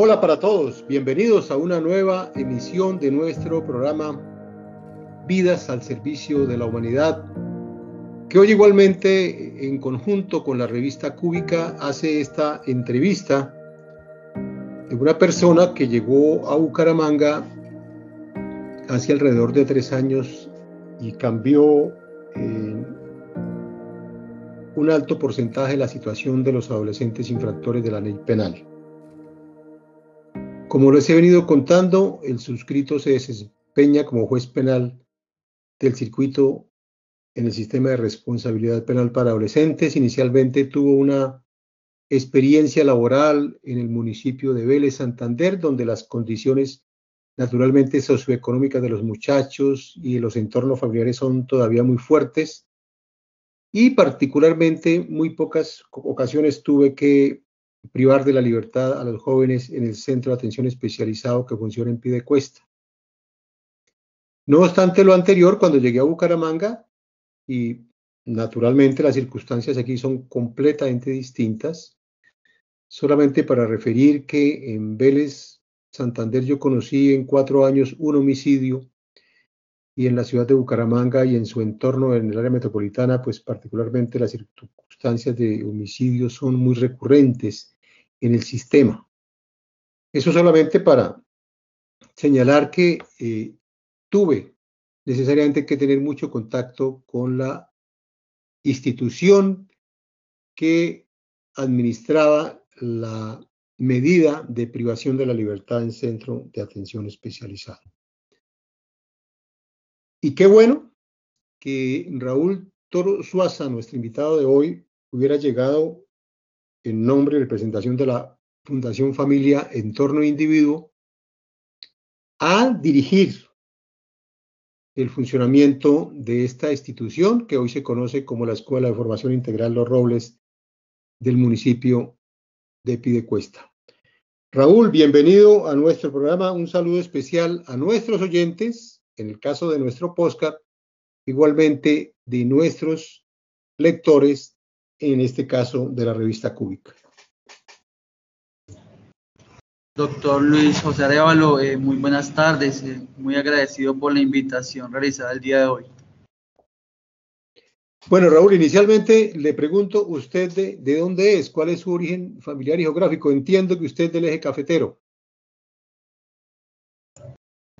Hola para todos, bienvenidos a una nueva emisión de nuestro programa Vidas al Servicio de la Humanidad, que hoy igualmente en conjunto con la revista Cúbica hace esta entrevista de una persona que llegó a Bucaramanga hace alrededor de tres años y cambió un alto porcentaje la situación de los adolescentes infractores de la ley penal. Como les he venido contando, el suscrito se desempeña como juez penal del circuito en el sistema de responsabilidad penal para adolescentes. Inicialmente tuvo una experiencia laboral en el municipio de Vélez, Santander, donde las condiciones naturalmente socioeconómicas de los muchachos y de los entornos familiares son todavía muy fuertes. Y particularmente muy pocas ocasiones tuve que privar de la libertad a los jóvenes en el centro de atención especializado que funciona en Pidecuesta. No obstante lo anterior, cuando llegué a Bucaramanga, y naturalmente las circunstancias aquí son completamente distintas, solamente para referir que en Vélez, Santander, yo conocí en cuatro años un homicidio y en la ciudad de Bucaramanga y en su entorno, en el área metropolitana, pues particularmente las circunstancias de homicidio son muy recurrentes en el sistema. Eso solamente para señalar que eh, tuve necesariamente que tener mucho contacto con la institución que administraba la medida de privación de la libertad en centro de atención especializada. Y qué bueno que Raúl Toro Suaza, nuestro invitado de hoy, hubiera llegado en nombre y representación de la Fundación Familia Entorno Individuo a dirigir el funcionamiento de esta institución que hoy se conoce como la Escuela de Formación Integral Los Robles del municipio de Pidecuesta. Raúl, bienvenido a nuestro programa. Un saludo especial a nuestros oyentes, en el caso de nuestro podcast, igualmente de nuestros lectores en este caso de la revista Cúbica. Doctor Luis José Arevalo, eh, muy buenas tardes, eh, muy agradecido por la invitación realizada el día de hoy. Bueno, Raúl, inicialmente le pregunto usted de, dónde es, cuál es su origen familiar y geográfico. Entiendo que usted es del eje cafetero.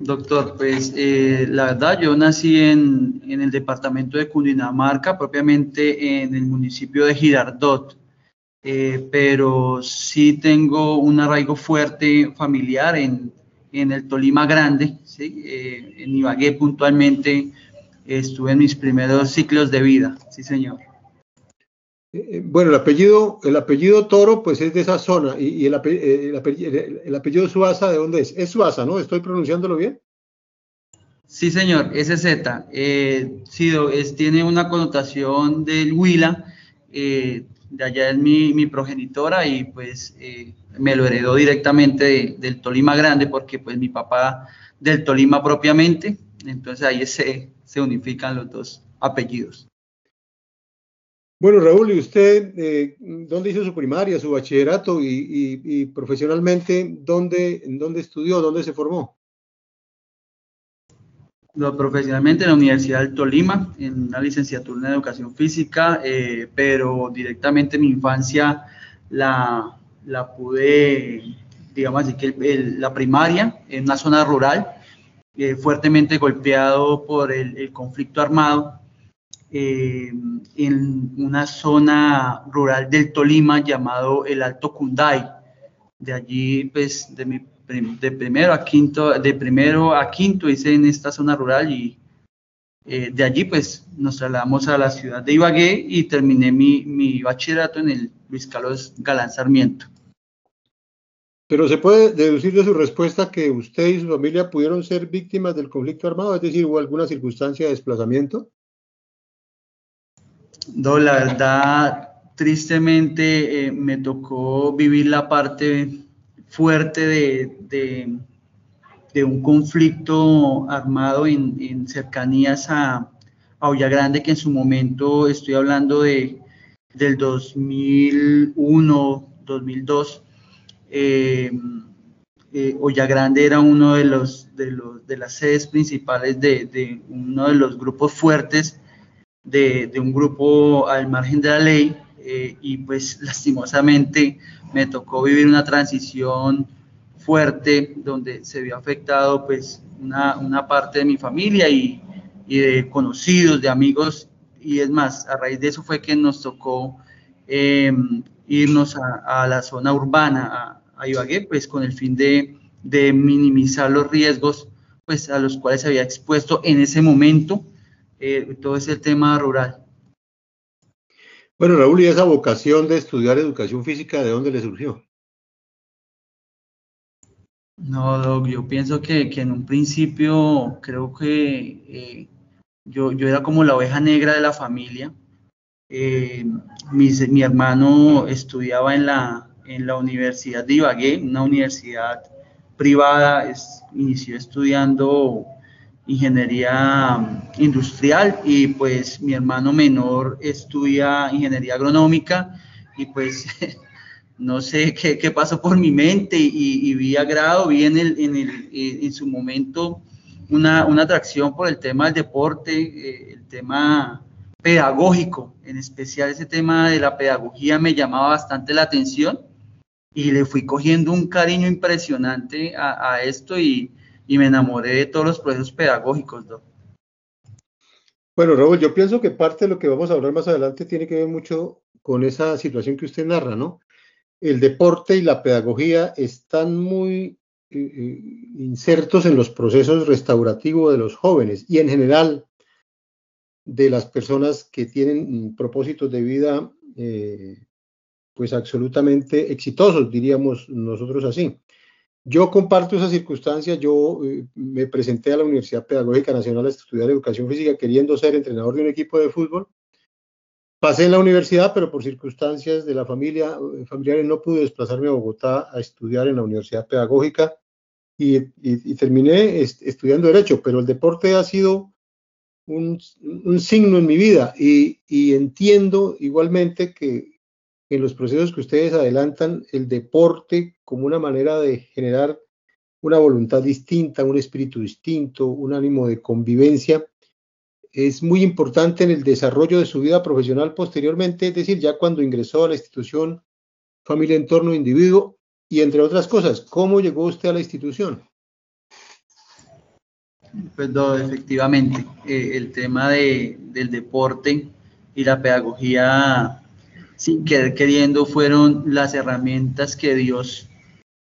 Doctor, pues eh, la verdad yo nací en, el departamento de Cundinamarca, propiamente en el municipio de Girardot, eh, pero sí tengo un arraigo fuerte familiar en, en el Tolima Grande, ¿sí? Eh, en Ibagué puntualmente estuve en mis primeros ciclos de vida, sí señor. Bueno, el apellido, el apellido Toro, pues es de esa zona. ¿Y, el, apellido, el, apellido, Suaza, de dónde es? Es Suaza, ¿no? ¿Estoy pronunciándolo bien? Sí, señor, SZ. Eh, sí, tiene una connotación del Huila. Eh, de allá es mi, progenitora y pues eh, me lo heredó directamente del Tolima Grande porque pues mi papá del Tolima propiamente. Entonces ahí se unifican los dos apellidos. Bueno, Raúl, ¿y usted eh, dónde hizo su primaria, su bachillerato y, profesionalmente dónde, dónde estudió, dónde se formó? Profesionalmente en la Universidad del Tolima, en una licenciatura en educación física, eh, pero directamente mi infancia la, la pude, digamos así que la primaria en una zona rural, eh, fuertemente golpeado por el conflicto armado eh, en una zona rural del Tolima llamado el Alto Cunday. De allí, pues, de, mi, de primero a quinto, de primero a quinto hice en esta zona rural y eh, de allí, pues, nos trasladamos a la ciudad de Ibagué y terminé mi, mi bachillerato en el Luis Carlos Galán Sarmiento. Pero se puede deducir de su respuesta que usted y su familia pudieron ser víctimas del conflicto armado, es decir, hubo alguna circunstancia de desplazamiento. No, la verdad, tristemente eh, me tocó vivir la parte fuerte de, de, un conflicto armado en, cercanías a, a Grande, que en su momento estoy hablando de del 2001, 2002, eh, eh, Olla Grande era uno de los, de los de las sedes principales de, de uno de los grupos fuertes de, un grupo al margen de la ley eh, y pues lastimosamente me tocó vivir una transición fuerte donde se vio afectado pues una, una parte de mi familia y, y, de conocidos, de amigos y es más, a raíz de eso fue que nos tocó eh, irnos a, a, la zona urbana, a, a Ibagué, pues con el fin de, de, minimizar los riesgos pues a los cuales se había expuesto en ese momento eh, todo ese tema rural. Bueno, Raúl, ¿y esa vocación de estudiar educación física, de dónde le surgió? No, Doc, yo pienso que, que en un principio creo que eh, yo, yo, era como la oveja negra de la familia. Eh, mi, mi, hermano estudiaba en la, en la Universidad de Ibagué, una universidad privada, es, inició estudiando ingeniería industrial y pues mi hermano menor estudia ingeniería agronómica y pues no sé qué, qué pasó por mi mente y, y, vi agrado, vi en, el, en, el, en su momento una, una, atracción por el tema del deporte, eh, el tema pedagógico, en especial ese tema de la pedagogía me llamaba bastante la atención y le fui cogiendo un cariño impresionante a, a esto y, y, me enamoré de todos los procesos pedagógicos. ¿no? Bueno, Raúl, yo pienso que parte de lo que vamos a hablar más adelante tiene que ver mucho con esa situación que usted narra, ¿no? El deporte y la pedagogía están muy eh, eh insertos en los procesos restaurativos de los jóvenes y en general de las personas que tienen propósitos de vida eh, pues absolutamente exitosos, diríamos nosotros así. Yo comparto esa circunstancia, yo eh, me presenté a la Universidad Pedagógica Nacional a estudiar educación física queriendo ser entrenador de un equipo de fútbol. Pasé en la universidad, pero por circunstancias de la familia, eh, familiares no pude desplazarme a Bogotá a estudiar en la Universidad Pedagógica y, terminé est estudiando Derecho, pero el deporte ha sido un, signo en mi vida y entiendo igualmente que en los procesos que ustedes adelantan el deporte como una manera de generar una voluntad distinta, un espíritu distinto, un ánimo de convivencia, es muy importante en el desarrollo de su vida profesional posteriormente, es decir, ya cuando ingresó a la institución familia, entorno, individuo, y entre otras cosas, ¿cómo llegó usted a la institución? Pues no, efectivamente, eh, el tema de, del deporte y la pedagogía sin querer queriendo, fueron las herramientas que Dios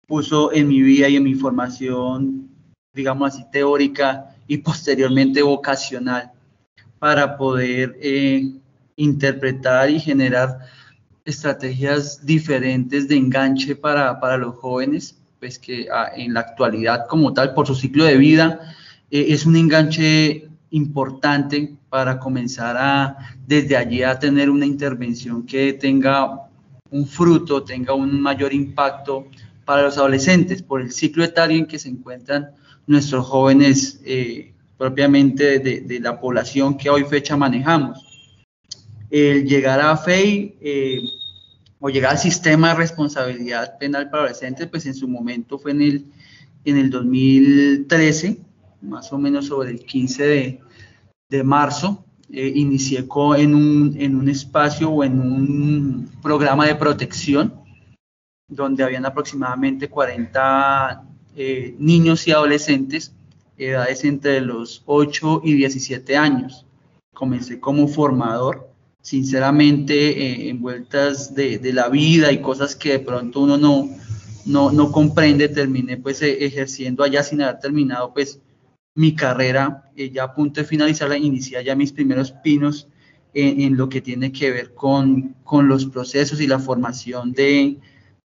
puso en mi vida y en mi formación, digamos así, teórica y posteriormente vocacional, para poder eh, interpretar y generar estrategias diferentes de enganche para, para los jóvenes, pues que ah, en la actualidad como tal, por su ciclo de vida, eh, es un enganche importante para comenzar a desde allí a tener una intervención que tenga un fruto, tenga un mayor impacto para los adolescentes por el ciclo etario en que se encuentran nuestros jóvenes eh, propiamente de, la población que hoy fecha manejamos. El llegar a FEI eh, o llegar al sistema de responsabilidad penal para adolescentes, pues en su momento fue en el, en el 2013, más o menos sobre el 15 de, de marzo, eh, inicié en un, en un espacio o en un programa de protección donde habían aproximadamente 40 eh, niños y adolescentes, edades entre los 8 y 17 años. Comencé como formador, sinceramente, eh, en vueltas de, de, la vida y cosas que de pronto uno no, no, no comprende, terminé pues e, ejerciendo allá sin haber terminado pues mi carrera, eh, ya a punto de finalizarla, inicié ya mis primeros pinos en, en lo que tiene que ver con, con, los procesos y la formación de,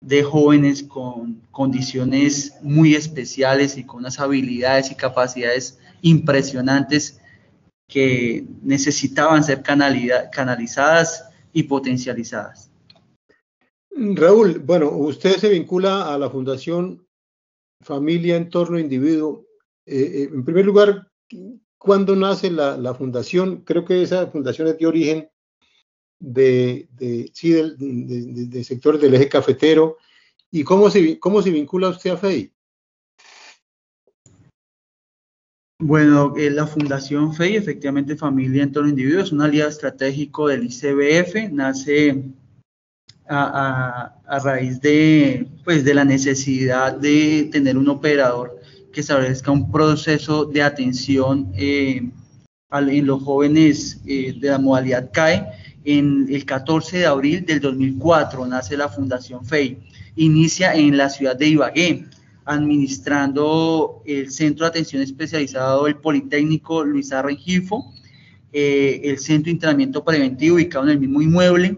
de jóvenes con condiciones muy especiales y con unas habilidades y capacidades impresionantes que necesitaban ser canalizadas y potencializadas. Raúl, bueno, usted se vincula a la Fundación Familia, Entorno, Individuo eh, eh, en primer lugar, ¿cuándo nace la, fundación? Creo que esa fundación es de origen de, de sí, del de, de, sector del eje cafetero. ¿Y cómo se, cómo se vincula usted a FEI? Bueno, eh, la Fundación FEI, efectivamente Familia en Torno Individuo, es un aliado estratégico del ICBF, nace a, raíz de, pues, de la necesidad de tener un operador que establezca un proceso de atención eh, en los jóvenes eh, de la modalidad CAE. En el 14 de abril del 2004 nace la Fundación FEI. Inicia en la ciudad de Ibagué, administrando el Centro de Atención Especializado del Politécnico Luis Arrengifo, eh, el Centro de Entrenamiento Preventivo ubicado en el mismo inmueble,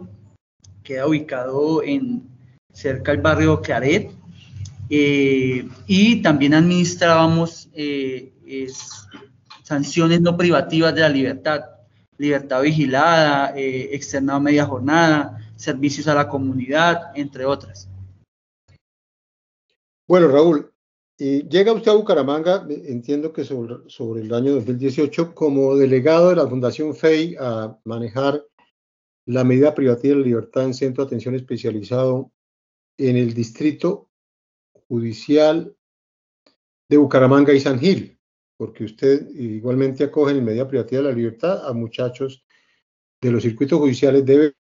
queda ubicado en cerca del barrio Claret, eh, y también administrábamos eh, sanciones no privativas de la libertad, libertad vigilada, externado media jornada, servicios a la comunidad, entre otras. Bueno, Raúl, y llega usted a Bucaramanga, entiendo que sobre, el año 2018, como delegado de la Fundación FEI a manejar la medida privativa de libertad en centro de atención especializado en el distrito judicial de Bucaramanga y San Gil, porque usted igualmente acoge en medida privativa de la libertad a muchachos de los circuitos judiciales de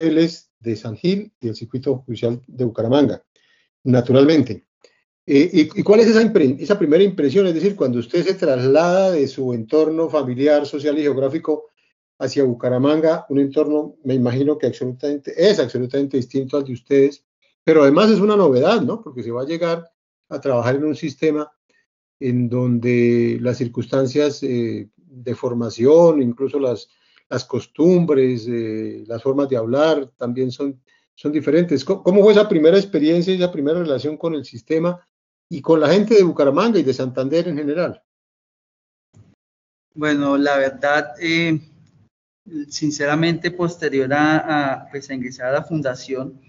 Vélez, de San Gil y el circuito judicial de Bucaramanga naturalmente. Eh, y, cuál es esa, primera impresión? Es decir, cuando usted se traslada de su entorno familiar, social y geográfico hacia Bucaramanga, un entorno, me imagino que absolutamente, es absolutamente distinto al de ustedes, pero además es una novedad, ¿no? Porque se va a llegar a trabajar en un sistema en donde las circunstancias eh, de formación, incluso las, las costumbres, eh, las formas de hablar, también son son diferentes. ¿Cómo fue esa primera experiencia esa primera relación con el sistema y con la gente de Bucaramanga y de Santander en general? Bueno, la verdad, eh, sinceramente, posterior a, pues, a, ingresar a la fundación,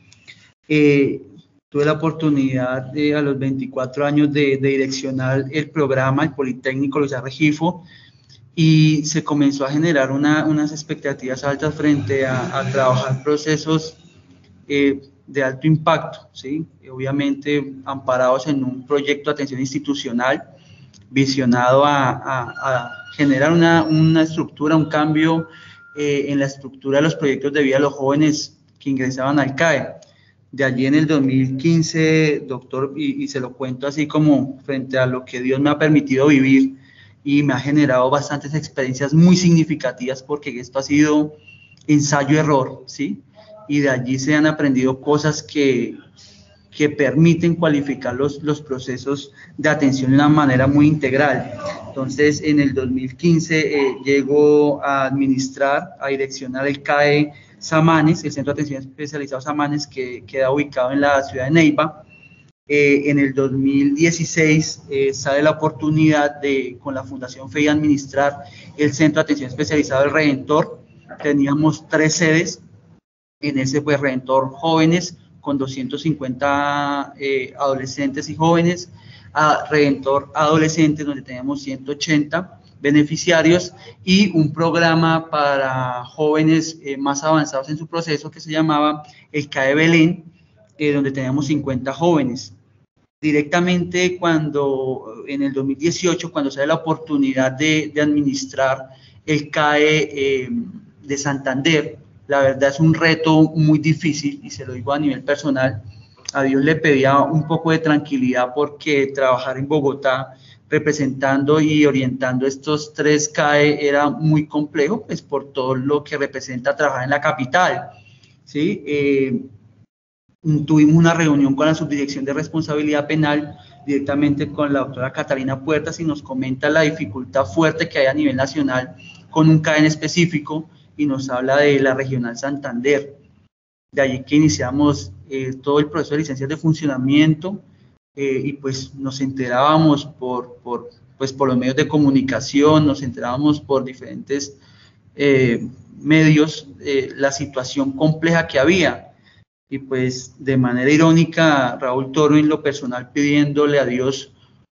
tuve la oportunidad de, a los 24 años de, direccionar el programa, el Politécnico Luis Regifo, y se comenzó a generar unas expectativas altas frente a, trabajar procesos eh, de alto impacto, obviamente amparados en un proyecto de atención institucional visionado a, generar una, estructura, un cambio eh, en la estructura de los proyectos de vida de los jóvenes que ingresaban al CAE. De allí en el 2015, doctor, y, se lo cuento así como frente a lo que Dios me ha permitido vivir y me ha generado bastantes experiencias muy significativas porque esto ha sido ensayo-error, ¿sí? y de allí se han aprendido cosas que, que permiten cualificar los, los procesos de atención de una manera muy integral. Entonces, en el 2015 eh, llegó a administrar, a direccionar el CAE Samanes, el Centro de Atención Especializado Samanes, que queda ubicado en la ciudad de Neiva. Eh, en el 2016 eh, sale la oportunidad de, con la Fundación FEI, administrar el Centro de Atención Especializado del Redentor. Teníamos tres sedes, en ese pues Redentor Jóvenes con 250 eh, adolescentes y jóvenes, a Redentor Adolescentes donde tenemos 180 beneficiarios y un programa para jóvenes eh, más avanzados en su proceso que se llamaba el CAE Belén, eh, donde tenemos 50 jóvenes. Directamente cuando en el 2018, cuando se da la oportunidad de administrar el CAE de Santander, la verdad es un reto muy difícil y se lo digo a nivel personal. A Dios le pedía un poco de tranquilidad porque trabajar en Bogotá representando y orientando estos tres CAE era muy complejo, pues por todo lo que representa trabajar en la capital. ¿sí? Eh, tuvimos una reunión con la Subdirección de Responsabilidad Penal directamente con la doctora Catalina Puertas y nos comenta la dificultad fuerte que hay a nivel nacional con un CAE en específico y nos habla de la Regional Santander. De allí que iniciamos eh, todo el proceso de licencias de funcionamiento eh, y pues nos enterábamos por, por, pues por los medios de comunicación, nos enterábamos por diferentes eh, medios la situación compleja que había. Y pues de manera irónica, Raúl Toro en lo personal pidiéndole a Dios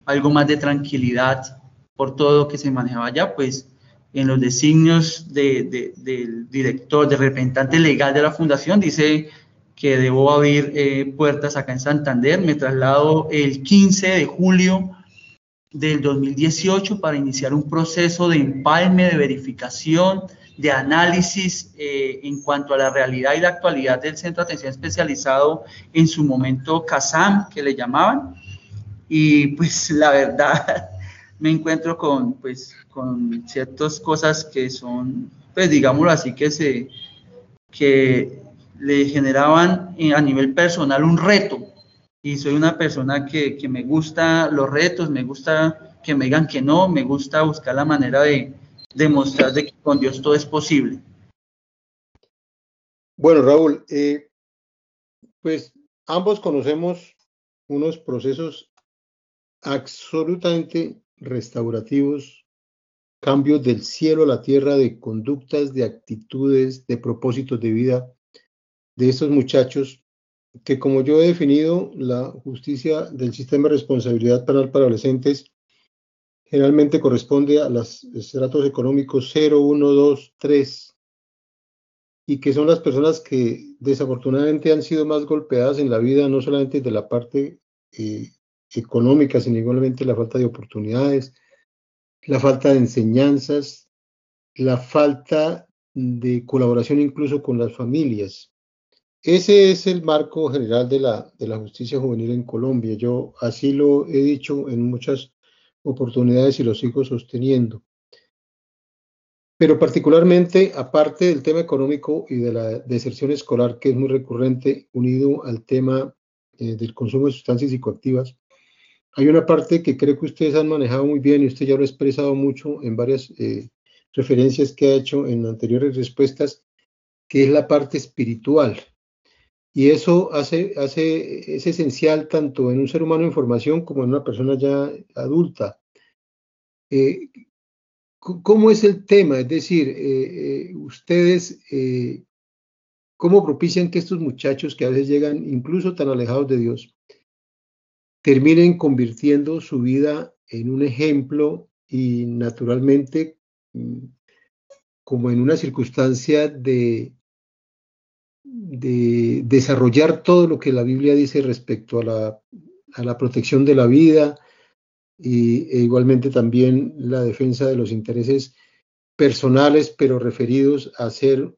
algo más de tranquilidad por todo lo que se manejaba allá, pues en los designios del director, del representante legal de la fundación, dice que debo abrir eh, puertas acá en Santander. Me traslado el 15 de julio del 2018 para iniciar un proceso de empalme, de verificación, de análisis eh, en cuanto a la realidad y la actualidad del Centro de Atención Especializado, en su momento CASAM, que le llamaban. Y pues la verdad me encuentro con, pues, con ciertas cosas que son, pues digámoslo así, que, se, que le generaban eh, a nivel personal un reto. Y soy una persona que, que me gusta los retos, me gusta que me digan que no, me gusta buscar la manera de, demostrar de que con Dios todo es posible. Bueno, Raúl, eh, pues ambos conocemos unos procesos absolutamente restaurativos, cambios del cielo a la tierra de conductas, de actitudes, de propósitos de vida de estos muchachos que como yo he definido la justicia del sistema de responsabilidad penal para adolescentes generalmente corresponde a los estratos económicos 0, 1, 2, 3, y que son las personas que desafortunadamente han sido más golpeadas en la vida, no solamente de la parte eh, económica, sino igualmente la falta de oportunidades, la falta de enseñanzas, la falta de colaboración incluso con las familias. Ese es el marco general de la, justicia juvenil en Colombia. Yo así lo he dicho en muchas oportunidades y los sigo sosteniendo. Pero particularmente, aparte del tema económico y de la deserción escolar, que es muy recurrente, unido al tema eh, del consumo de sustancias psicoactivas, hay una parte que creo que ustedes han manejado muy bien y usted ya lo ha expresado mucho en varias eh, referencias que ha hecho en anteriores respuestas, que es la parte espiritual. Y eso hace, es esencial tanto en un ser humano en formación como en una persona ya adulta. Eh, ¿Cómo es el tema? Es decir, eh, eh, ustedes, ¿cómo propician que estos muchachos que a veces llegan incluso tan alejados de Dios, terminen convirtiendo su vida en un ejemplo y naturalmente mm, como en una circunstancia de, de desarrollar todo lo que la Biblia dice respecto a la, a la protección de la vida y, e igualmente también la defensa de los intereses personales, pero referidos a ser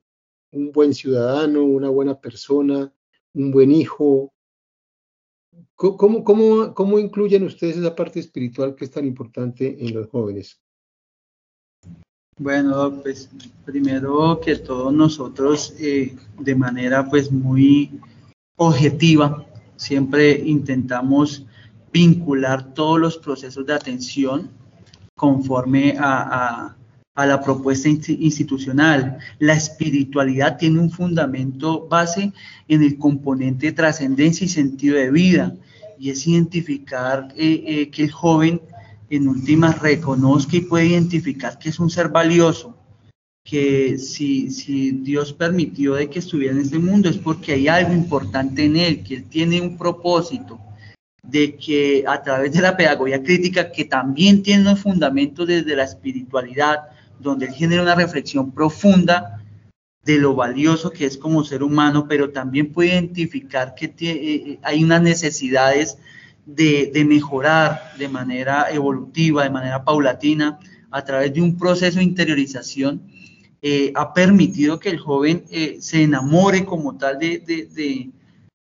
un buen ciudadano, una buena persona, un buen hijo. ¿Cómo, cómo, cómo incluyen ustedes esa parte espiritual que es tan importante en los jóvenes? Bueno, pues primero que todos nosotros eh, de manera pues muy objetiva siempre intentamos vincular todos los procesos de atención conforme a, a la propuesta institucional. La espiritualidad tiene un fundamento base en el componente de trascendencia y sentido de vida y es identificar eh, eh, que el joven en últimas reconozca y puede identificar que es un ser valioso, que si, si Dios permitió de que estuviera en este mundo es porque hay algo importante en él, que él tiene un propósito, de que a través de la pedagogía crítica, que también tiene un fundamento desde la espiritualidad, donde él genera una reflexión profunda de lo valioso que es como ser humano, pero también puede identificar que eh, eh, hay unas necesidades de, mejorar de manera evolutiva, de manera paulatina, a través de un proceso de interiorización, eh, ha permitido que el joven eh, se enamore como tal de,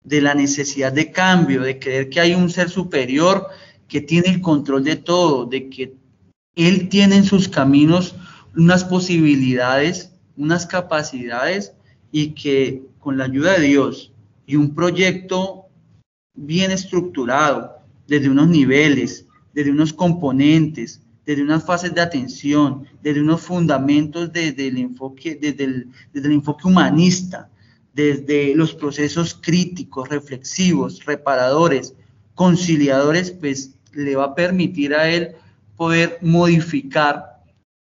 de, la necesidad de cambio, de creer que hay un ser superior que tiene el control de todo, de que él tiene en sus caminos unas posibilidades, unas capacidades y que con la ayuda de Dios y un proyecto bien estructurado, desde unos niveles, desde unos componentes, desde unas fases de atención, desde unos fundamentos desde el enfoque, desde el, desde el enfoque humanista, desde los procesos críticos, reflexivos, reparadores, conciliadores, pues le va a permitir a él poder modificar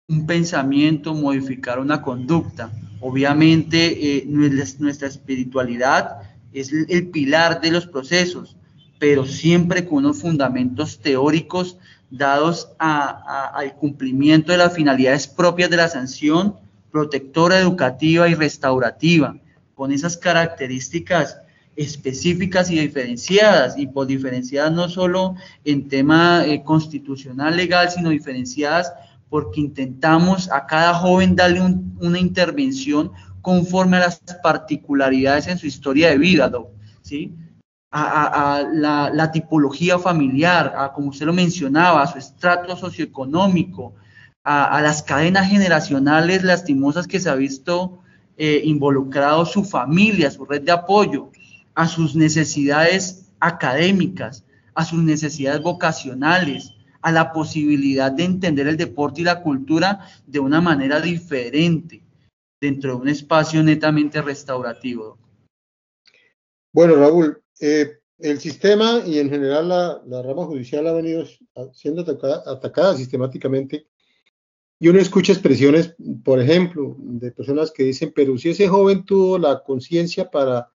un pensamiento, modificar una conducta. Obviamente eh, nuestra espiritualidad es el pilar de los procesos, pero siempre con unos fundamentos teóricos dados al cumplimiento de las finalidades propias de la sanción protectora, educativa y restaurativa, con esas características específicas y diferenciadas, y por diferenciadas no solo en tema eh, constitucional legal, sino diferenciadas porque intentamos a cada joven darle una intervención conforme a las particularidades en su historia de vida, ¿sí? A, la, tipología familiar, a como usted lo mencionaba, a su estrato socioeconómico, a, las cadenas generacionales lastimosas que se ha visto eh, involucrado su familia, su red de apoyo, a sus necesidades académicas, a sus necesidades vocacionales, a la posibilidad de entender el deporte y la cultura de una manera diferente dentro de un espacio netamente restaurativo. Bueno, Raúl, eh, el sistema y en general la, rama judicial ha venido siendo atacada, sistemáticamente y uno escucha expresiones, por ejemplo, de personas que dicen, pero si ese joven tuvo la conciencia para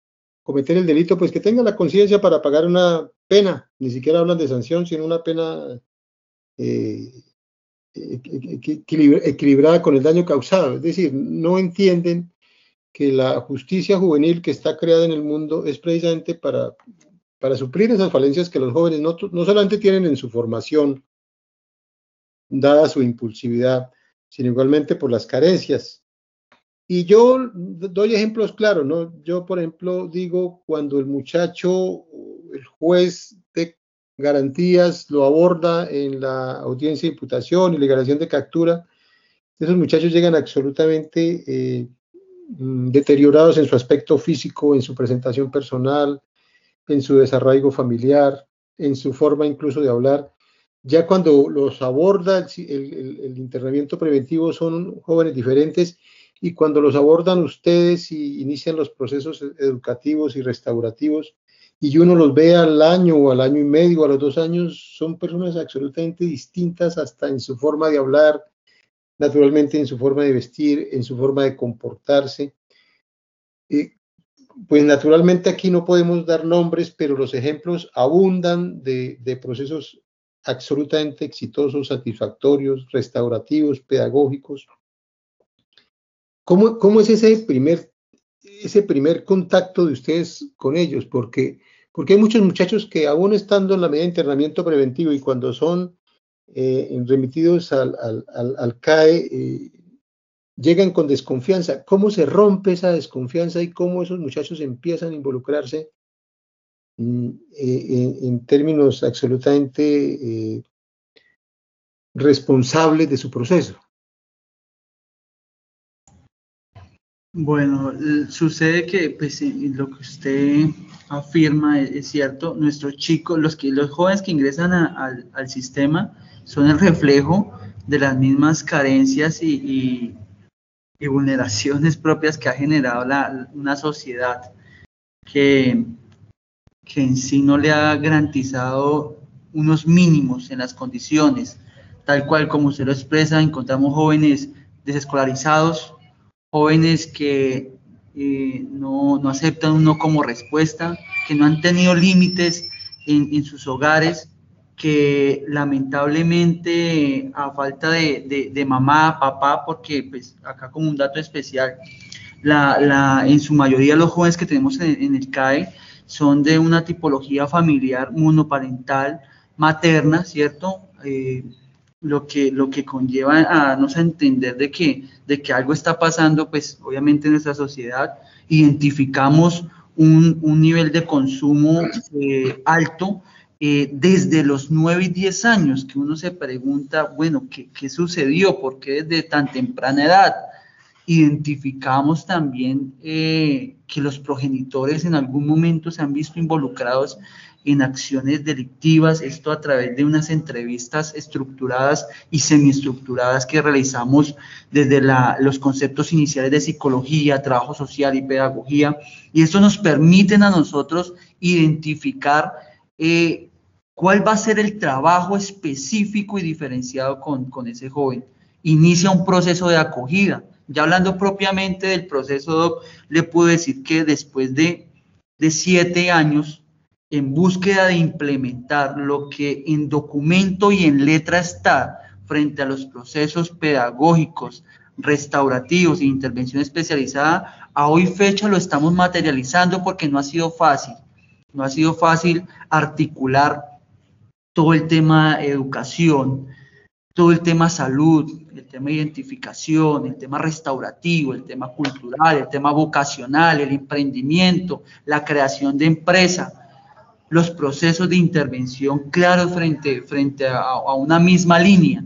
cometer el delito, pues que tenga la conciencia para pagar una pena, ni siquiera hablan de sanción, sino una pena eh, equilibrada con el daño causado. Es decir, no entienden que la justicia juvenil que está creada en el mundo es precisamente para, para suplir esas falencias que los jóvenes no, solamente tienen en su formación, dada su impulsividad, sino igualmente por las carencias. Y yo doy ejemplos claros, ¿no? Yo, por ejemplo, digo, cuando el muchacho, el juez de garantías lo aborda en la audiencia de imputación y legalización de captura, esos muchachos llegan absolutamente eh, mm, deteriorados en su aspecto físico, en su presentación personal, en su desarraigo familiar, en su forma incluso de hablar. Ya cuando los aborda el, internamiento preventivo son jóvenes diferentes y cuando los abordan ustedes y inician los procesos educativos y restaurativos y uno los ve al año o al año y medio a los dos años, son personas absolutamente distintas hasta en su forma de hablar, naturalmente en su forma de vestir, en su forma de comportarse. pues naturalmente aquí no podemos dar nombres, pero los ejemplos abundan de, de procesos absolutamente exitosos, satisfactorios, restaurativos, pedagógicos. ¿Cómo, cómo es ese primer, ese primer contacto de ustedes con ellos? Porque, porque hay muchos muchachos que aún estando en la medida de internamiento preventivo y cuando son eh, remitidos al, al, CAE, eh, llegan con desconfianza. ¿Cómo se rompe esa desconfianza y cómo esos muchachos empiezan a involucrarse Mm, eh, en, términos absolutamente responsables de su proceso. Bueno, sucede que pues, lo que usted afirma es, cierto. Nuestros chicos, los, los jóvenes que ingresan al sistema son el reflejo de las mismas carencias y, vulneraciones propias que ha generado una sociedad que que en sí no le ha garantizado unos mínimos en las condiciones, tal cual como se lo expresa, encontramos jóvenes desescolarizados, jóvenes que eh, no, no, aceptan uno como respuesta, que no han tenido límites en, sus hogares, que lamentablemente a falta de, de, mamá, papá, porque pues acá como un dato especial, la, la, en su mayoría los jóvenes que tenemos en, en el CAE son de una tipología familiar monoparental materna, ¿cierto? Eh, lo, que, lo que conlleva a darnos a entender de que, de que algo está pasando, pues obviamente en nuestra sociedad identificamos un, nivel de consumo eh, alto eh, desde los 9 y 10 años, que uno se pregunta, bueno, ¿qué, ¿qué, sucedió? ¿Por qué desde tan temprana edad? identificamos también eh, que los progenitores en algún momento se han visto involucrados en acciones delictivas, esto a través de unas entrevistas estructuradas y semiestructuradas que realizamos desde los conceptos iniciales de psicología, trabajo social y pedagogía, y esto nos permiten a nosotros identificar eh, cuál va a ser el trabajo específico y diferenciado con, con ese joven. Inicia un proceso de acogida, ya hablando propiamente del proceso, le puedo decir que después de, de siete años en búsqueda de implementar lo que en documento y en letra está frente a los procesos pedagógicos, restaurativos e intervención especializada, a hoy fecha lo estamos materializando porque no ha sido fácil. No ha sido fácil articular todo el tema educación, todo el tema salud, el tema identificación, el tema restaurativo, el tema cultural, el tema vocacional, el emprendimiento, la creación de empresa, los procesos de intervención claros frente, frente a, una misma línea.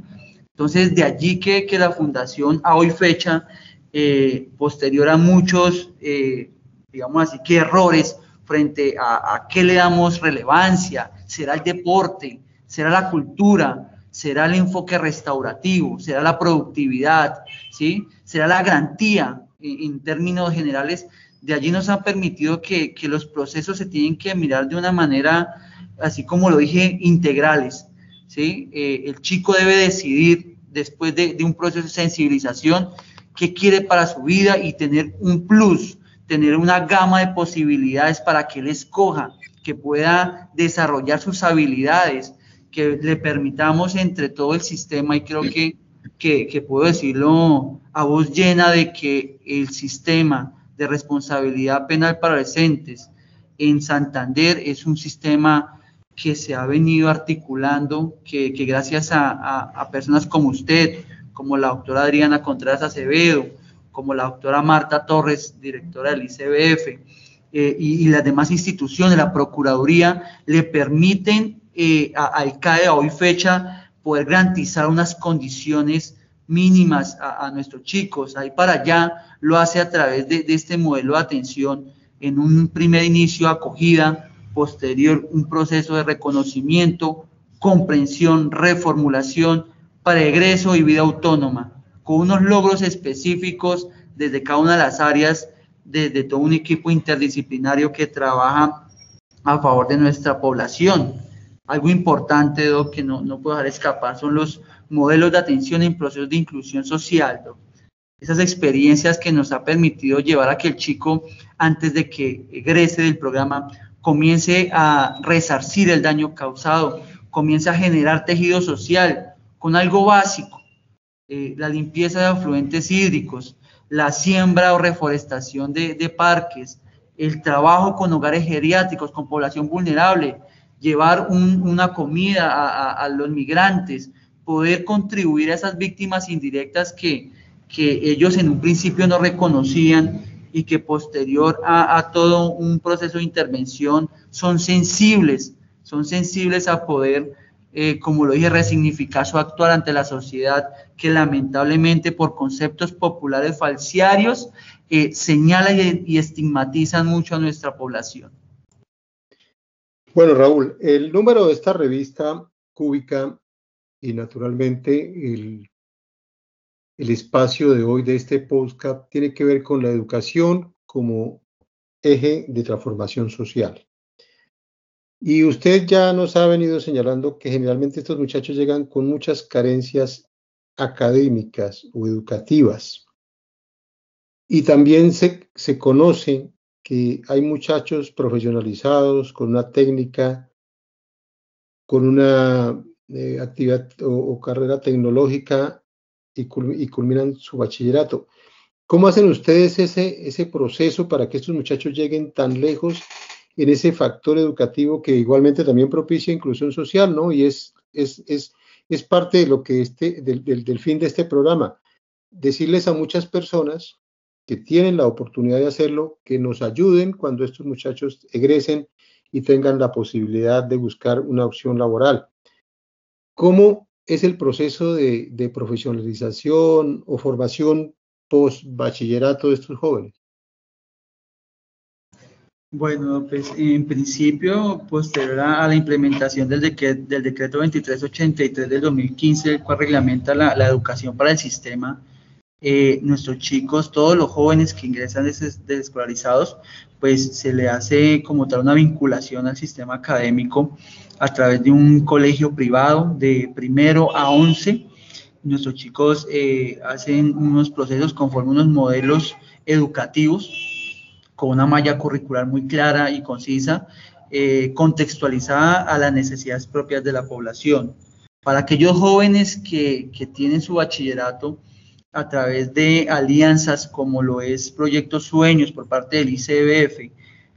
Entonces, de allí que, que la fundación a hoy fecha, eh, posterior a muchos, eh, digamos así, que errores frente a, qué le damos relevancia, será el deporte, será la cultura, será el enfoque restaurativo, será la productividad, ¿sí? será la garantía en, términos generales. De allí nos ha permitido que, los procesos se tienen que mirar de una manera, así como lo dije, integrales. ¿sí? Eh, el chico debe decidir después de, un proceso de sensibilización qué quiere para su vida y tener un plus, tener una gama de posibilidades para que él escoja, que pueda desarrollar sus habilidades, que le permitamos entre todo el sistema y creo que, que, puedo decirlo a voz llena de que el sistema de responsabilidad penal para adolescentes en Santander. Es un sistema que se ha venido articulando, que, que gracias a, a, personas como usted, como la doctora Adriana Contreras Acevedo, como la doctora Marta Torres, directora del ICBF, eh, y, y, las demás instituciones, la Procuraduría, le permiten eh, al CAE a hoy fecha poder garantizar unas condiciones mínimas a, nuestros chicos. Ahí para allá lo hace a través de, este modelo de atención en un primer inicio acogida, posterior un proceso de reconocimiento, comprensión, reformulación, egreso y vida autónoma, con unos logros específicos desde cada una de las áreas, desde todo un equipo interdisciplinario que trabaja a favor de nuestra población. Algo importante, que no, no puedo dejar escapar, son los modelos de atención en procesos de inclusión social, Esas experiencias que nos ha permitido llevar a que el chico, antes de que egrese del programa, comience a resarcir el daño causado, comience a generar tejido social con algo básico, eh, la limpieza de afluentes hídricos, la siembra o reforestación de, de parques, el trabajo con hogares geriátricos, con población vulnerable, llevar una comida a, los migrantes, poder contribuir a esas víctimas indirectas que, que ellos en un principio no reconocían y que posterior a, todo un proceso de intervención son sensibles, son sensibles a poder, eh, como lo dije, resignificar su actuar ante la sociedad que lamentablemente por conceptos populares falciarios eh, señala y estigmatizan mucho a nuestra población. Bueno, Raúl, el número de esta revista cúbica y naturalmente el, el espacio de hoy de este podcast tiene que ver con la educación como eje de transformación social. Y usted ya nos ha venido señalando que generalmente estos muchachos llegan con muchas carencias académicas o educativas. Y también se, se conoce que hay muchachos profesionalizados con una técnica, con una actividad o, carrera tecnológica y, culminan su bachillerato. ¿Cómo hacen ustedes ese, proceso para que estos muchachos lleguen tan lejos en ese factor educativo que igualmente también propicia inclusión social, ¿no? Y es parte de lo que este, del, del fin de este programa, decirles a muchas personas que tienen la oportunidad de hacerlo, que nos ayuden cuando estos muchachos egresen y tengan la posibilidad de buscar una opción laboral. ¿Cómo es el proceso de, profesionalización o formación post bachillerato de estos jóvenes? Bueno, pues en principio, posterior a la implementación del, decreto, del decreto 2383 del 2015, el cual reglamenta la, la educación para el sistema, eh, nuestros chicos, todos los jóvenes que ingresan desescolarizados, pues se le hace como tal una vinculación al sistema académico a través de un colegio privado de primero a once. Nuestros chicos eh, hacen unos procesos conforme unos modelos educativos con una malla curricular muy clara y concisa, eh, contextualizada a las necesidades propias de la población. Para aquellos jóvenes que, que tienen su bachillerato, a través de alianzas como lo es Proyecto Sueños por parte del ICBF,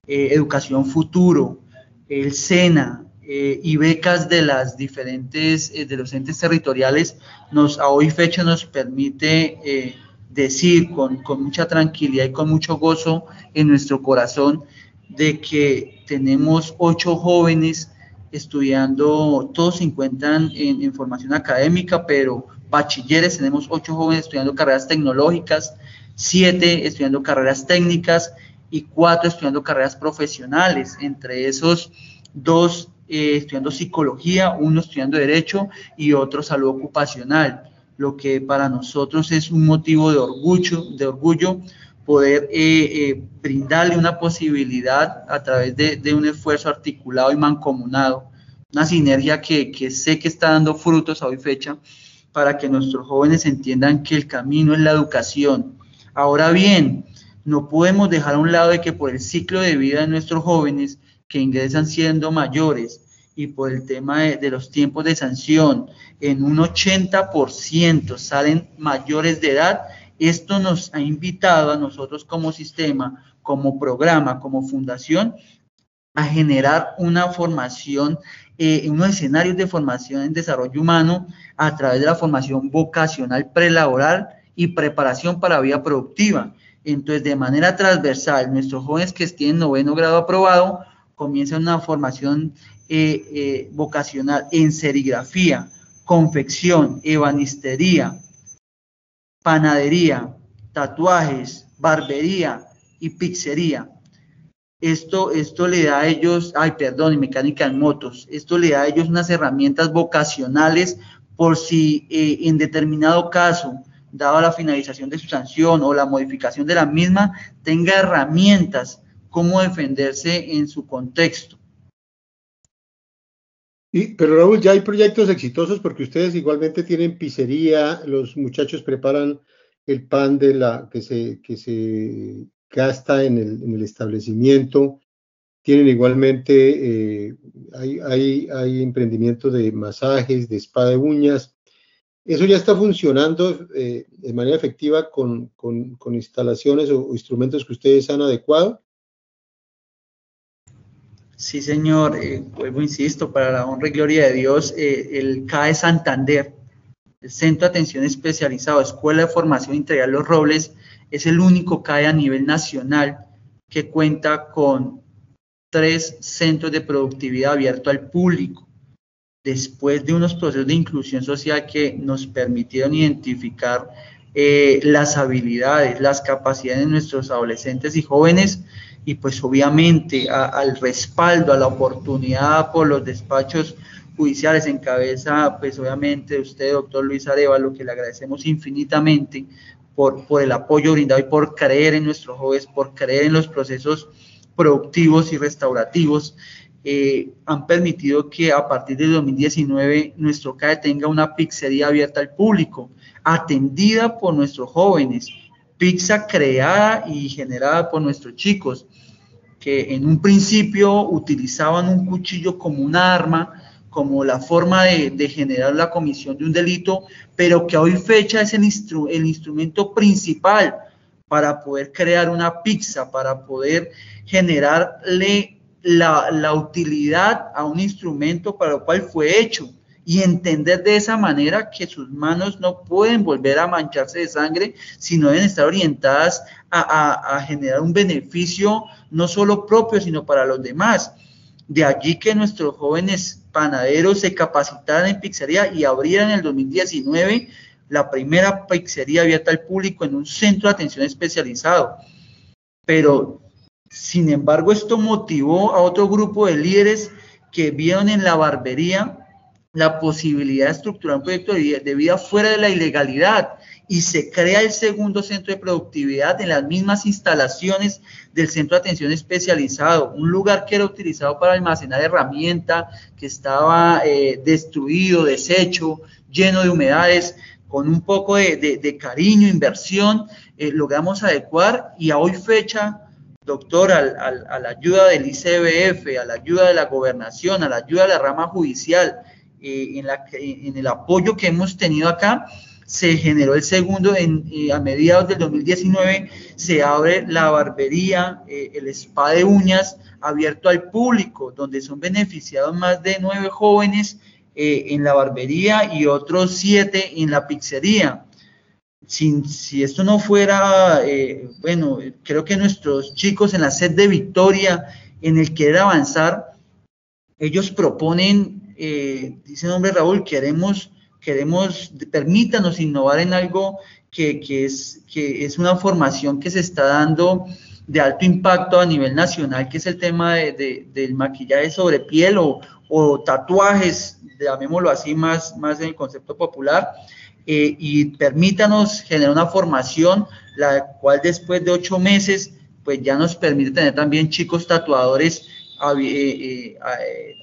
eh, Educación Futuro, el SENA eh, y becas de las diferentes, eh, de los entes territoriales, nos, a hoy fecha nos permite decir con, con mucha tranquilidad y con mucho gozo en nuestro corazón de que tenemos ocho jóvenes estudiando, todos se encuentran en, en formación académica, pero bachilleres, tenemos ocho jóvenes estudiando carreras tecnológicas, siete estudiando carreras técnicas y cuatro estudiando carreras profesionales, entre esos dos eh, estudiando psicología, uno estudiando derecho y otro salud ocupacional, lo que para nosotros es un motivo de orgullo, de orgullo poder eh, eh, brindarle una posibilidad a través de, de, un esfuerzo articulado y mancomunado, una sinergia que, que sé que está dando frutos a hoy fecha para que nuestros jóvenes entiendan que el camino es la educación. Ahora bien, no podemos dejar a un lado de que por el ciclo de vida de nuestros jóvenes que ingresan siendo mayores y por el tema de, los tiempos de sanción, en un 80% salen mayores de edad, esto nos ha invitado a nosotros como sistema, como programa, como fundación, a generar una formación eh, unos escenarios de formación en desarrollo humano a través de la formación vocacional prelaboral y preparación para la vida productiva. Entonces, de manera transversal, nuestros jóvenes que estén en noveno grado aprobado comienzan una formación eh, eh, vocacional en serigrafía, confección, ebanistería, panadería, tatuajes, barbería y pizzería esto, esto le da a ellos, ay, perdón, y mecánica en motos, esto le da a ellos unas herramientas vocacionales por si eh, en determinado caso, dado la finalización de su sanción o la modificación de la misma, tenga herramientas cómo defenderse en su contexto. Y, pero Raúl, ya hay proyectos exitosos porque ustedes igualmente tienen pizzería, los muchachos preparan el pan de la que se, que se gasta en el, en el establecimiento. Tienen igualmente, eh, hay, hay, hay, emprendimiento de masajes, de spa de uñas. Eso ya está funcionando eh, de manera efectiva con, con, instalaciones o, o, instrumentos que ustedes han adecuado. Sí, señor. Eh, vuelvo, insisto, para la honra y gloria de Dios, eh, el CAE Santander, el Centro de Atención Especializado, Escuela de Formación Integral Los Robles, es el único CAE a nivel nacional que cuenta con tres centros de productividad abiertos al público, después de unos procesos de inclusión social que nos permitieron identificar eh, las habilidades, las capacidades de nuestros adolescentes y jóvenes y pues obviamente al respaldo, a la oportunidad por los despachos judiciales en cabeza, pues obviamente usted, doctor Luis lo que le agradecemos infinitamente por, el apoyo brindado y por creer en nuestros jóvenes, por creer en los procesos productivos y restaurativos, eh, han permitido que a partir de 2019 nuestro CAE tenga una pizzería abierta al público, atendida por nuestros jóvenes, pizza creada y generada por nuestros chicos, que en un principio utilizaban un cuchillo como un arma, como la forma de, generar la comisión de un delito, pero que hoy fecha es el, el instrumento principal para poder crear una pizza, para poder generarle la, utilidad a un instrumento para lo cual fue hecho y entender de esa manera que sus manos no pueden volver a mancharse de sangre, sino deben estar orientadas a, a, a generar un beneficio no solo propio, sino para los demás. De allí que nuestros jóvenes panaderos se capacitaran en pizzería y abrieran en el 2019 la primera pizzería abierta al público en un centro de atención especializado. Pero, sin embargo, esto motivó a otro grupo de líderes que vieron en la barbería la posibilidad de estructurar un proyecto de vida, fuera de la ilegalidad y se crea el segundo centro de productividad en las mismas instalaciones del centro de atención especializado, un lugar que era utilizado para almacenar herramienta, que estaba eh, destruido, deshecho, lleno de humedades, con un poco de, de, de cariño, inversión, eh, logramos adecuar y a hoy fecha, doctor, a la ayuda del ICBF, a la ayuda de la gobernación, a la ayuda de la rama judicial, eh, en, la, en el apoyo que hemos tenido acá, se generó el segundo en, a mediados del 2019, se abre la barbería, eh, el spa de uñas abierto al público, donde son beneficiados más de nueve jóvenes eh, en la barbería y otros siete en la pizzería. si esto no fuera, eh, bueno, creo que nuestros chicos en la sed de victoria, en el querer avanzar, ellos proponen, eh, dice hombre Raúl, queremos, queremos, permítanos innovar en algo que, es, que es una formación que se está dando de alto impacto a nivel nacional, que es el tema del maquillaje sobre piel o, o tatuajes, llamémoslo así más, más en el concepto popular, eh, y permítanos generar una formación, la cual después de ocho meses, pues ya nos permite tener también chicos tatuadores eh, eh,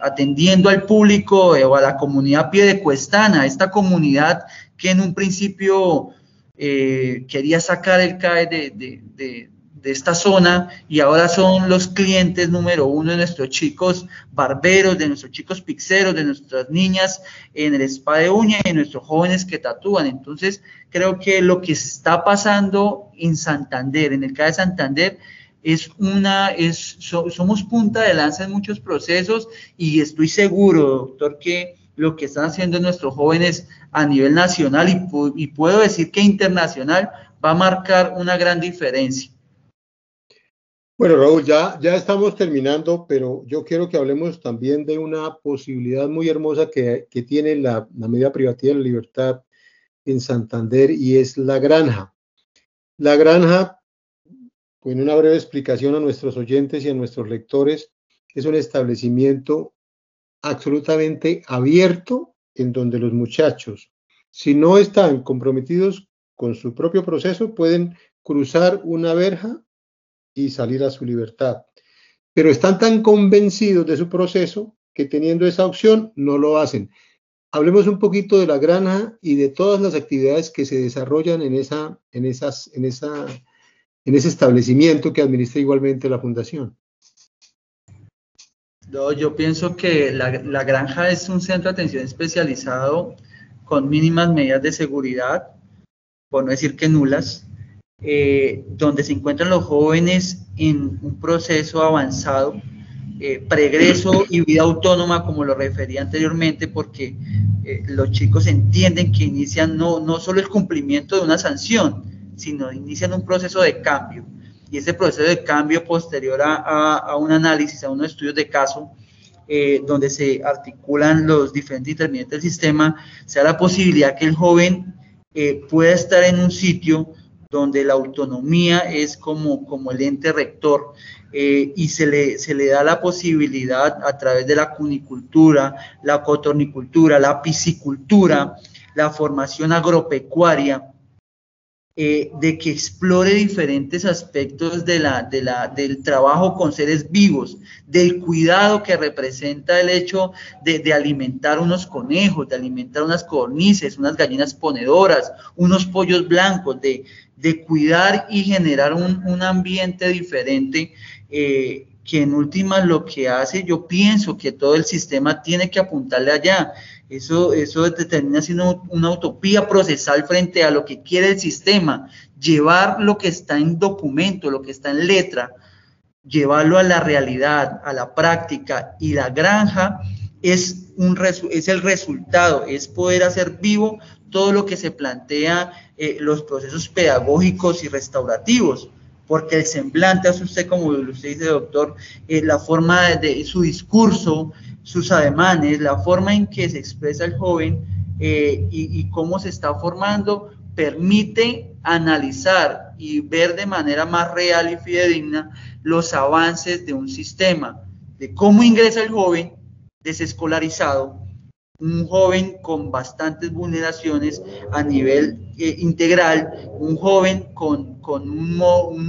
atendiendo al público o a la comunidad pie de Cuestana, esta comunidad que en un principio quería sacar el CAE de, de esta zona y ahora son los clientes número uno de nuestros chicos barberos, de nuestros chicos pixeros, de nuestras niñas en el spa de uña y de nuestros jóvenes que tatúan. Entonces, creo que lo que está pasando en Santander, en el caso de Santander, es una, es, somos punta de lanza en muchos procesos y estoy seguro, doctor, que lo que están haciendo nuestros jóvenes a nivel nacional y, puedo decir que internacional va a marcar una gran diferencia. Bueno, Raúl, ya, ya estamos terminando, pero yo quiero que hablemos también de una posibilidad muy hermosa que, tiene la, la medida privativa de la libertad en Santander y es la granja. La granja, con una breve explicación a nuestros oyentes y a nuestros lectores, es un establecimiento absolutamente abierto en donde los muchachos, si no están comprometidos con su propio proceso, pueden cruzar una verja y salir a su libertad. Pero están tan convencidos de su proceso que teniendo esa opción no lo hacen. Hablemos un poquito de la granja y de todas las actividades que se desarrollan en, esa, en, esas, en, esa, en ese establecimiento que administra igualmente la fundación. No, yo pienso que la, granja es un centro de atención especializado con mínimas medidas de seguridad, por no decir que nulas, eh, donde se encuentran los jóvenes en un proceso avanzado, eh, pregreso y vida autónoma, como lo refería anteriormente, porque eh, los chicos entienden que inician no, no solo el cumplimiento de una sanción, sino inician un proceso de cambio. Y ese proceso de cambio posterior a, a, un análisis, a unos estudios de caso, donde se articulan los diferentes intervinientes del sistema, sea la posibilidad que el joven pueda estar en un sitio donde la autonomía es como, como el ente rector eh, y se le, se le da la posibilidad a través de la cunicultura, la cotornicultura, la piscicultura, la formación agropecuaria, eh, de que explore diferentes aspectos de del trabajo con seres vivos, del cuidado que representa el hecho de, de, alimentar unos conejos, de alimentar unas cornices, unas gallinas ponedoras, unos pollos blancos, de, de cuidar y generar un, un ambiente diferente. Eh, que en última lo que hace, yo pienso que todo el sistema tiene que apuntarle allá. Eso, eso termina siendo una utopía procesal frente a lo que quiere el sistema, llevar lo que está en documento, lo que está en letra, llevarlo a la realidad, a la práctica y la granja es, un, es el resultado, es poder hacer vivo todo lo que se plantea eh, los procesos pedagógicos y restaurativos. Porque el semblante hace usted, como usted dice, doctor, eh, la forma de, su discurso, sus ademanes, la forma en que se expresa el joven eh, y, cómo se está formando, permite analizar y ver de manera más real y fidedigna los avances de un sistema, de cómo ingresa el joven desescolarizado, un joven con bastantes vulneraciones a nivel eh, integral, un joven con, con un,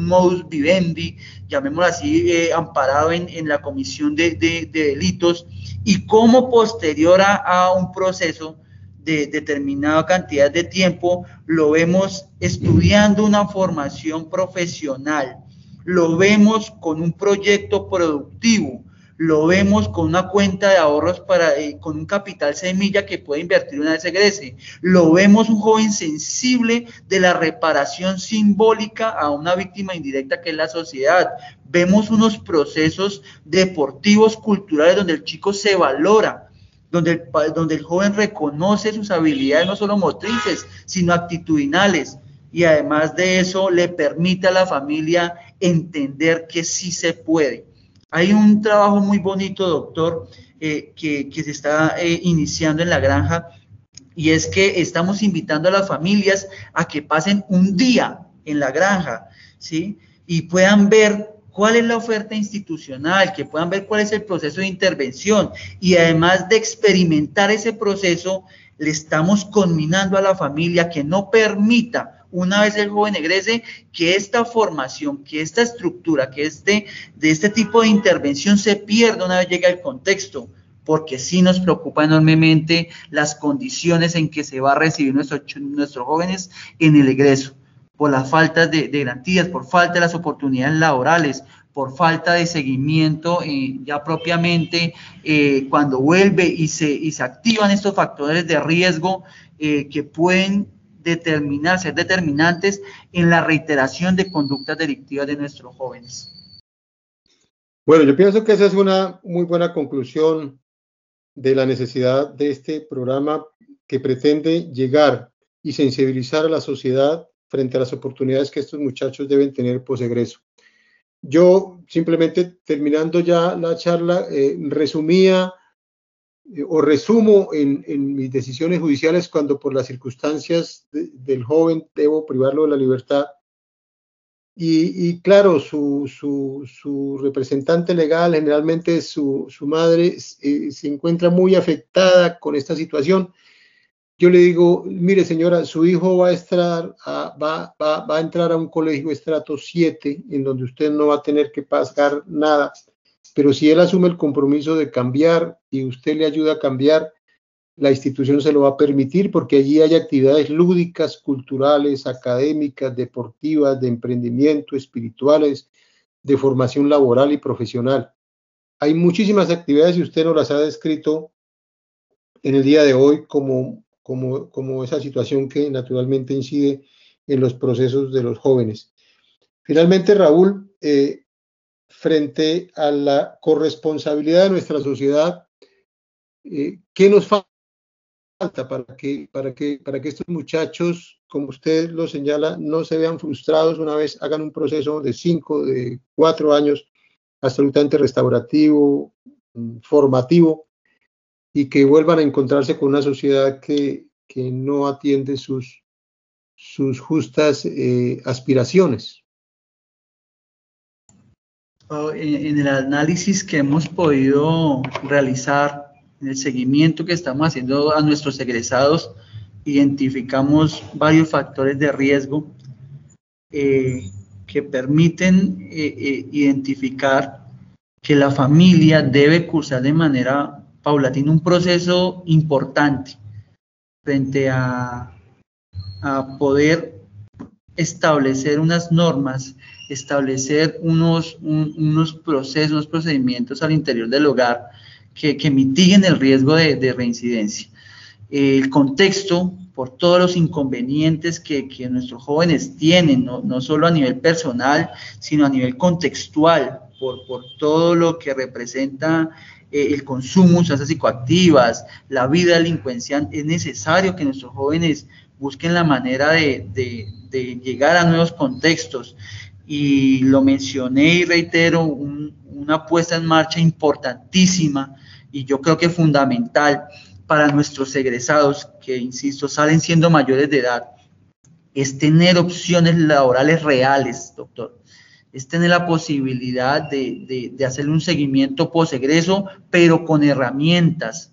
modus vivendi, llamémoslo así, eh, amparado en, en, la comisión de, de, de delitos, y como posterior a, un proceso de determinada cantidad de tiempo, lo vemos estudiando una formación profesional, lo vemos con un proyecto productivo, lo vemos con una cuenta de ahorros para, eh, con un capital semilla que puede invertir una vez egrese. Lo vemos un joven sensible de la reparación simbólica a una víctima indirecta que es la sociedad. Vemos unos procesos deportivos, culturales, donde el chico se valora, donde el, donde el joven reconoce sus habilidades no solo motrices, sino actitudinales. Y además de eso, le permite a la familia entender que sí se puede. Hay un trabajo muy bonito, doctor, eh, que, se está eh, iniciando en la granja y es que estamos invitando a las familias a que pasen un día en la granja, ¿sí? Y puedan ver cuál es la oferta institucional, que puedan ver cuál es el proceso de intervención y además de experimentar ese proceso, le estamos conminando a la familia que no permita una vez el joven egrese, que esta formación, que esta estructura, que este, de este tipo de intervención se pierda una vez llegue al contexto, porque sí nos preocupa enormemente las condiciones en que se va a recibir nuestros, nuestros jóvenes en el egreso, por la falta de, garantías, por falta de las oportunidades laborales, por falta de seguimiento eh, ya propiamente eh, cuando vuelve y se, y se activan estos factores de riesgo eh, que pueden determinar, ser determinantes en la reiteración de conductas delictivas de nuestros jóvenes. Bueno, yo pienso que esa es una muy buena conclusión de la necesidad de este programa que pretende llegar y sensibilizar a la sociedad frente a las oportunidades que estos muchachos deben tener posegreso. Yo simplemente terminando ya la charla, eh, resumía eh, o resumo en, mis decisiones judiciales cuando por las circunstancias del joven debo privarlo de la libertad. Y, claro, su, representante legal, generalmente su, madre, eh, se encuentra muy afectada con esta situación. Yo le digo, mire señora, su hijo va a entrar a un colegio estrato 7 en donde usted no va a tener que pagar nada pero si él asume el compromiso de cambiar y usted le ayuda a cambiar, la institución se lo va a permitir porque allí hay actividades lúdicas, culturales, académicas, deportivas, de emprendimiento, espirituales, de formación laboral y profesional. Hay muchísimas actividades y usted nos las ha descrito en el día de hoy como, como, como esa situación que naturalmente incide en los procesos de los jóvenes. Finalmente, Raúl, eh, frente a la corresponsabilidad de nuestra sociedad, eh, ¿qué nos falta para que, para, que, para que estos muchachos, como usted lo señala, no se vean frustrados una vez hagan un proceso de cinco, de cuatro años absolutamente restaurativo, mm, formativo, y que vuelvan a encontrarse con una sociedad que, que no atiende sus, sus justas eh, aspiraciones? En el análisis que hemos podido realizar, en el seguimiento que estamos haciendo a nuestros egresados, identificamos varios factores de riesgo eh, que permiten eh, eh, identificar que la familia debe cursar de manera paulatina un proceso importante frente a, a poder establecer unas normas establecer unos, unos procesos, unos procedimientos al interior del hogar que, mitiguen el riesgo de, reincidencia. El contexto, por todos los inconvenientes que, nuestros jóvenes tienen, no, solo a nivel personal, sino a nivel contextual, por, por todo lo que representa eh, el consumo de sustancias psicoactivas, la vida delincuencial, es necesario que nuestros jóvenes busquen la manera de llegar a nuevos contextos y lo mencioné y reitero, una puesta en marcha importantísima y yo creo que fundamental para nuestros egresados, que insisto, salen siendo mayores de edad, es tener opciones laborales reales, doctor. Es tener la posibilidad de, de, hacer un seguimiento post-egreso, pero con herramientas.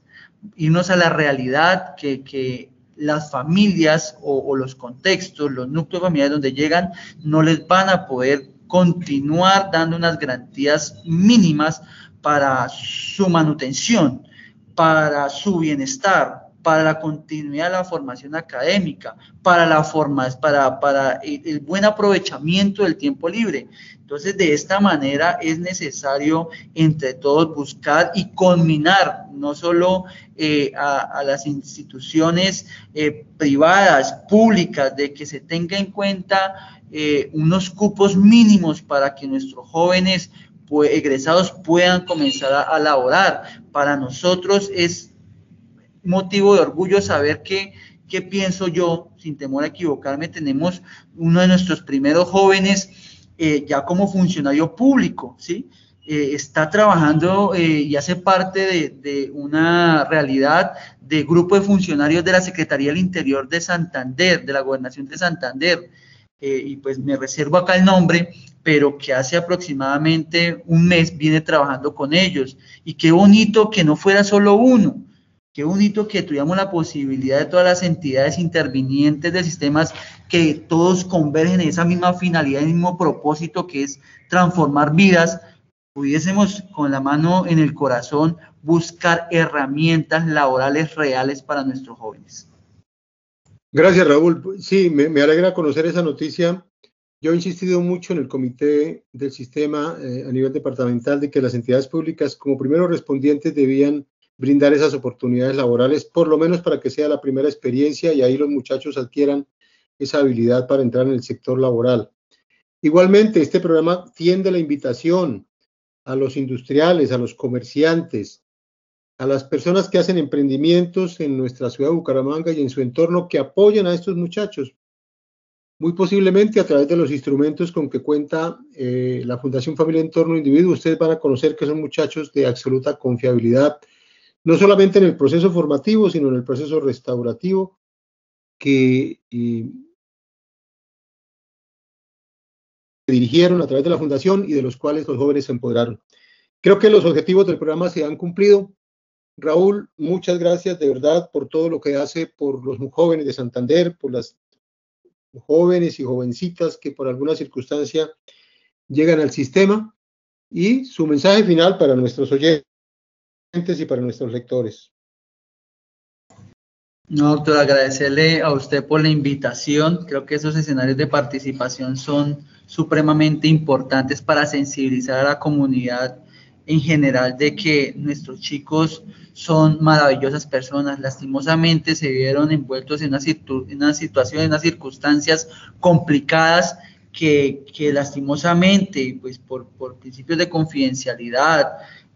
Irnos a la realidad que las familias o, los contextos, los núcleos familiares donde llegan, no les van a poder continuar dando unas garantías mínimas para su manutención, para su bienestar, para la continuidad de la formación académica, para, la forma, para, para el, buen aprovechamiento del tiempo libre. Entonces, de esta manera es necesario entre todos buscar y culminar no solo eh, a, las instituciones eh, privadas, públicas, de que se tenga en cuenta eh, unos cupos mínimos para que nuestros jóvenes pues, egresados puedan comenzar a, a laborar. Para nosotros es motivo de orgullo saber que, ¿qué pienso yo? Sin temor a equivocarme, tenemos uno de nuestros primeros jóvenes eh, ya como funcionario público, ¿sí? Eh, está trabajando eh, y hace parte de, de, una realidad de grupo de funcionarios de la Secretaría del Interior de Santander, de la Gobernación de Santander. y pues me reservo acá el nombre, pero que hace aproximadamente un mes viene trabajando con ellos. Y qué bonito que no fuera solo uno, Qué bonito que tuviéramos la posibilidad de todas las entidades intervinientes de sistemas que todos convergen en esa misma finalidad, el mismo propósito que es transformar vidas, pudiésemos con la mano en el corazón buscar herramientas laborales reales para nuestros jóvenes. Gracias, Raúl. Sí, me, alegra conocer esa noticia. Yo he insistido mucho en el comité del sistema eh, a nivel departamental de que las entidades públicas como primeros respondientes debían brindar esas oportunidades laborales, por lo menos para que sea la primera experiencia y ahí los muchachos adquieran esa habilidad para entrar en el sector laboral. Igualmente, este programa tiende la invitación a los industriales, a los comerciantes, a las personas que hacen emprendimientos en nuestra ciudad de Bucaramanga y en su entorno que apoyen a estos muchachos. Muy posiblemente a través de los instrumentos con que cuenta eh, la Fundación Familia Entorno Individuo, ustedes van a conocer que son muchachos de absoluta confiabilidad, no solamente en el proceso formativo, sino en el proceso restaurativo que eh, dirigieron a través de la fundación y de los cuales los jóvenes se empoderaron. Creo que los objetivos del programa se han cumplido. Raúl, muchas gracias de verdad por todo lo que hace por los jóvenes de Santander, por las jóvenes y jovencitas que por alguna circunstancia llegan al sistema y su mensaje final para nuestros oyentes y para nuestros lectores. No, doctor, agradecerle a usted por la invitación. Creo que esos escenarios de participación son supremamente importantes para sensibilizar a la comunidad en general de que nuestros chicos son maravillosas personas. Lastimosamente se vieron envueltos en una, situación, en unas circunstancias complicadas que, lastimosamente, pues por, principios de confidencialidad,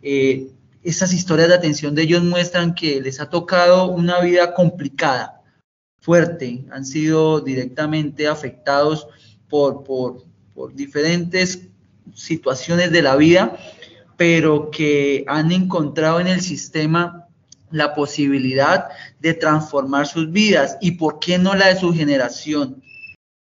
eh, esas historias de atención de ellos muestran que les ha tocado una vida complicada, fuerte, han sido directamente afectados por, por, diferentes situaciones de la vida, pero que han encontrado en el sistema la posibilidad de transformar sus vidas y por qué no la de su generación.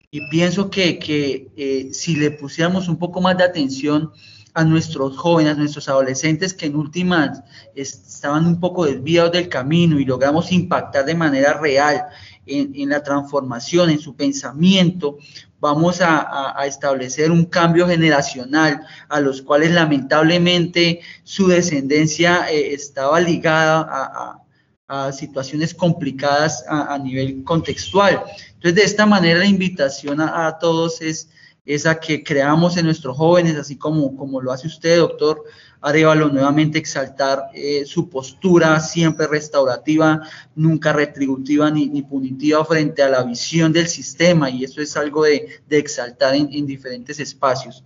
Y pienso que, que eh, si le pusiéramos un poco más de atención a nuestros jóvenes, a nuestros adolescentes que en últimas estaban un poco desviados del camino y logramos impactar de manera real en, la transformación, en su pensamiento, vamos a, establecer un cambio generacional a los cuales lamentablemente su descendencia eh, estaba ligada a, situaciones complicadas a, nivel contextual. Entonces, de esta manera la invitación a todos es esa que creamos en nuestros jóvenes, así como, como lo hace usted, doctor Arevalo, nuevamente exaltar eh, su postura siempre restaurativa, nunca retributiva ni, ni, punitiva frente a la visión del sistema, y eso es algo de, de exaltar en, en diferentes espacios.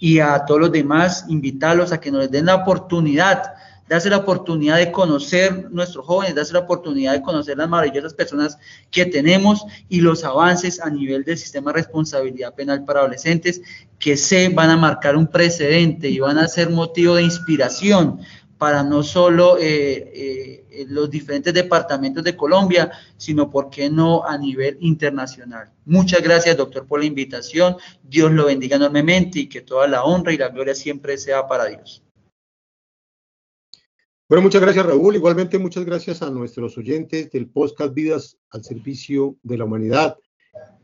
Y a todos los demás, invitarlos a que nos den la oportunidad darse la oportunidad de conocer nuestros jóvenes, darse la oportunidad de conocer las maravillosas personas que tenemos y los avances a nivel del sistema de responsabilidad penal para adolescentes que se van a marcar un precedente y van a ser motivo de inspiración para no solo eh, eh, los diferentes departamentos de Colombia, sino, ¿por qué no, a nivel internacional? Muchas gracias, doctor, por la invitación. Dios lo bendiga enormemente y que toda la honra y la gloria siempre sea para Dios. Bueno, muchas gracias Raúl. Igualmente muchas gracias a nuestros oyentes del podcast Vidas al Servicio de la Humanidad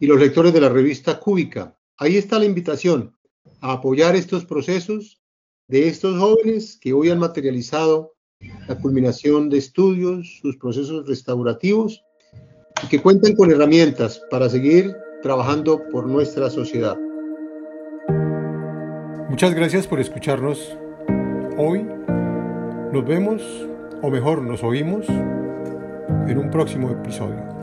y los lectores de la revista Cúbica. Ahí está la invitación a apoyar estos procesos de estos jóvenes que hoy han materializado la culminación de estudios, sus procesos restaurativos y que cuentan con herramientas para seguir trabajando por nuestra sociedad. Muchas gracias por escucharnos hoy nos vemos, o mejor, nos oímos en un próximo episodio.